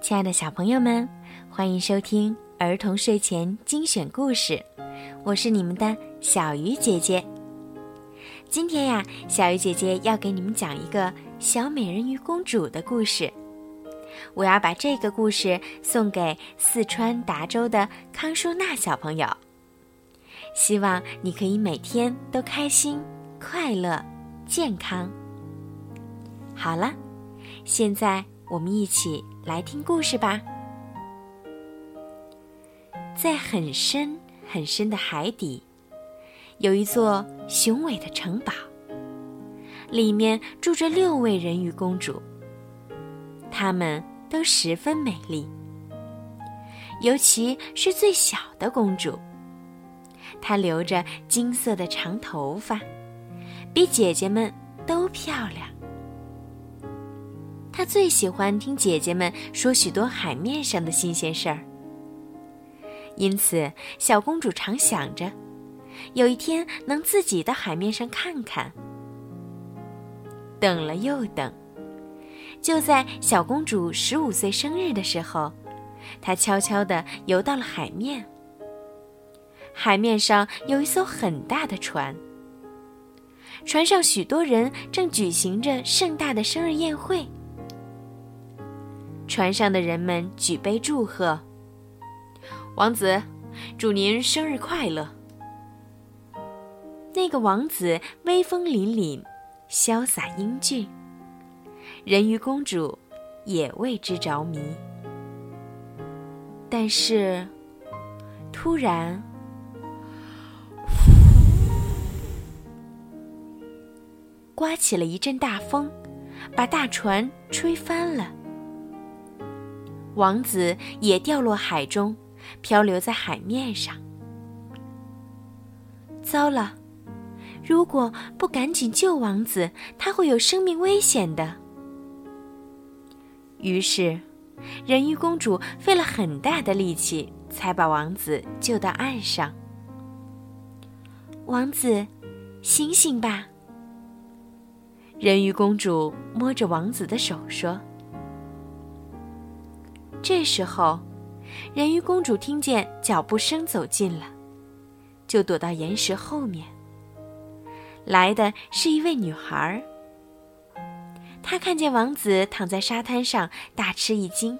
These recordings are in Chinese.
亲爱的小朋友们，欢迎收听儿童睡前精选故事，我是你们的小鱼姐姐。今天呀，小鱼姐姐要给你们讲一个小美人鱼公主的故事。我要把这个故事送给四川达州的康舒娜小朋友，希望你可以每天都开心、快乐、健康。好了，现在我们一起来听故事吧。在很深很深的海底，有一座雄伟的城堡，里面住着六位人鱼公主。她们都十分美丽，尤其是最小的公主。她留着金色的长头发，比姐姐们都漂亮。她最喜欢听姐姐们说许多海面上的新鲜事儿，因此小公主常想着，有一天能自己到海面上看看。等了又等。就在小公主十五岁生日的时候，她悄悄地游到了海面。海面上有一艘很大的船，船上许多人正举行着盛大的生日宴会。船上的人们举杯祝贺：“王子，祝您生日快乐。”那个王子威风凛凛，潇洒英俊。人鱼公主也为之着迷，但是突然，刮起了一阵大风，把大船吹翻了。王子也掉落海中，漂流在海面上。糟了！如果不赶紧救王子，他会有生命危险的。于是，人鱼公主费了很大的力气，才把王子救到岸上。王子，醒醒吧！人鱼公主摸着王子的手说。这时候，人鱼公主听见脚步声走近了，就躲到岩石后面。来的是一位女孩儿。他看见王子躺在沙滩上，大吃一惊。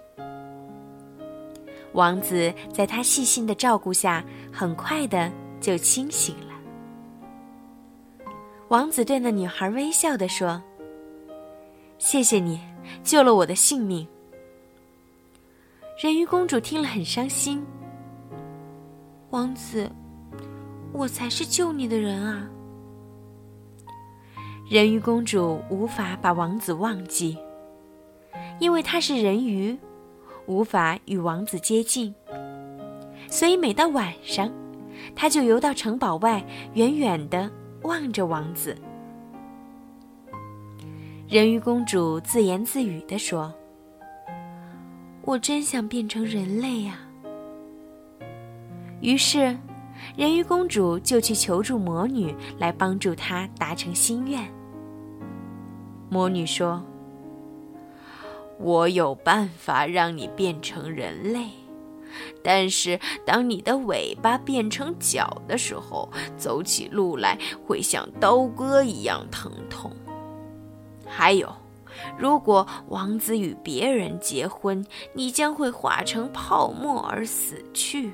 王子在他细心的照顾下，很快的就清醒了。王子对那女孩微笑的说：“谢谢你，救了我的性命。”人鱼公主听了很伤心。王子，我才是救你的人啊。人鱼公主无法把王子忘记，因为她是人鱼，无法与王子接近，所以每到晚上，她就游到城堡外，远远的望着王子。人鱼公主自言自语地说：“我真想变成人类呀。”于是，人鱼公主就去求助魔女，来帮助她达成心愿。魔女说：“我有办法让你变成人类，但是当你的尾巴变成脚的时候，走起路来会像刀割一样疼痛。还有，如果王子与别人结婚，你将会化成泡沫而死去。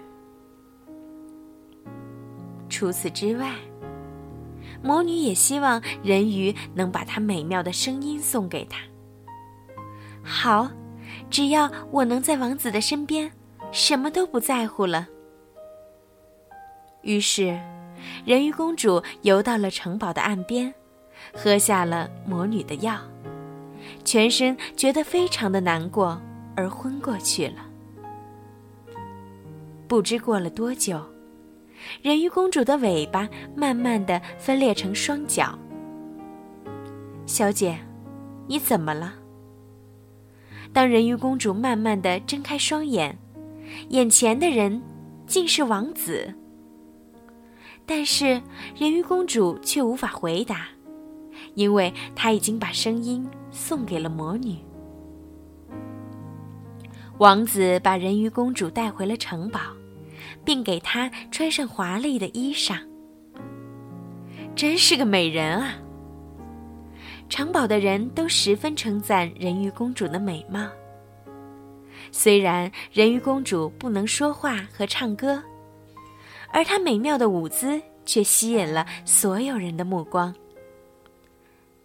除此之外。”魔女也希望人鱼能把她美妙的声音送给她。好，只要我能在王子的身边，什么都不在乎了。于是，人鱼公主游到了城堡的岸边，喝下了魔女的药，全身觉得非常的难过，而昏过去了。不知过了多久。人鱼公主的尾巴慢慢的分裂成双脚。小姐，你怎么了？当人鱼公主慢慢的睁开双眼，眼前的人竟是王子。但是人鱼公主却无法回答，因为她已经把声音送给了魔女。王子把人鱼公主带回了城堡，并给她穿上华丽的衣裳。真是个美人啊！城堡的人都十分称赞人鱼公主的美貌。虽然人鱼公主不能说话和唱歌，而她美妙的舞姿却吸引了所有人的目光。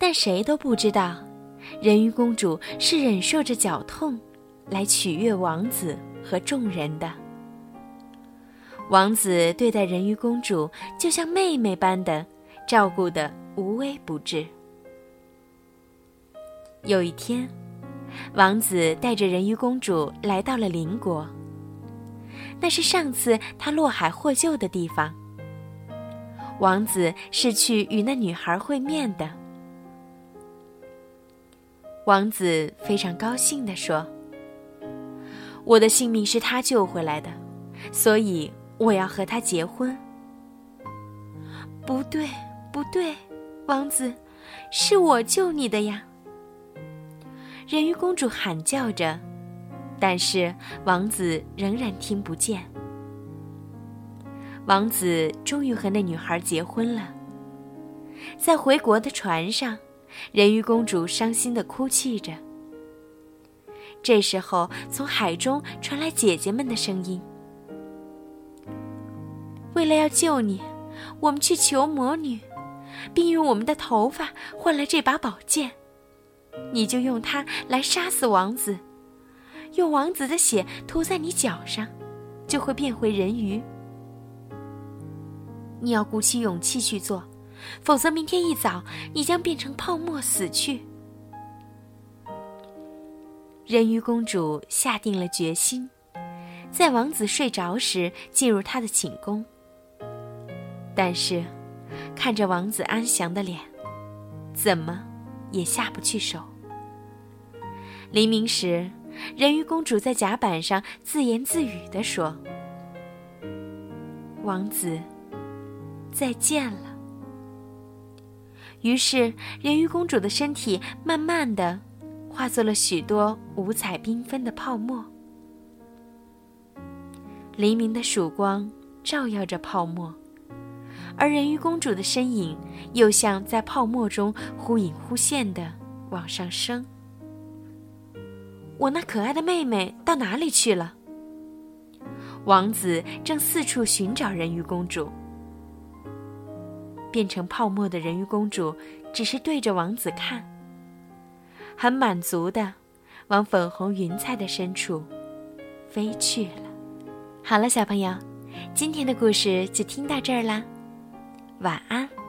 但谁都不知道，人鱼公主是忍受着绞痛，来取悦王子和众人的。王子对待人鱼公主就像妹妹般的照顾的无微不至。有一天。王子带着人鱼公主来到了邻国。那是上次他落海获救的地方。王子是去与那女孩会面的。王子非常高兴地说：“我的性命是他救回来的，所以我要和他结婚。”不对，不对，王子，是我救你的呀。人鱼公主喊叫着，但是王子仍然听不见。王子终于和那女孩结婚了。在回国的船上，人鱼公主伤心的哭泣着。这时候，从海中传来姐姐们的声音：“为了要救你，我们去求魔女，并用我们的头发换了这把宝剑。”你就用它来杀死王子，用王子的血涂在你脚上，就会变回人鱼。你要鼓起勇气去做，否则明天一早你将变成泡沫死去。人鱼公主下定了决心，在王子睡着时进入他的寝宫。但是，看着王子安详的脸，怎么？也下不去手。黎明时，人鱼公主在甲板上自言自语地说：“王子，再见了。”于是，人鱼公主的身体慢慢的化作了许多五彩缤纷的泡沫。黎明的曙光照耀着泡沫。而人鱼公主的身影，又像在泡沫中忽隐忽现的往上升。我那可爱的妹妹到哪里去了？王子正四处寻找人鱼公主。变成泡沫的人鱼公主，只是对着王子看，很满足的往粉红云彩的深处飞去了。好了，小朋友，今天的故事就听到这儿啦。晚安。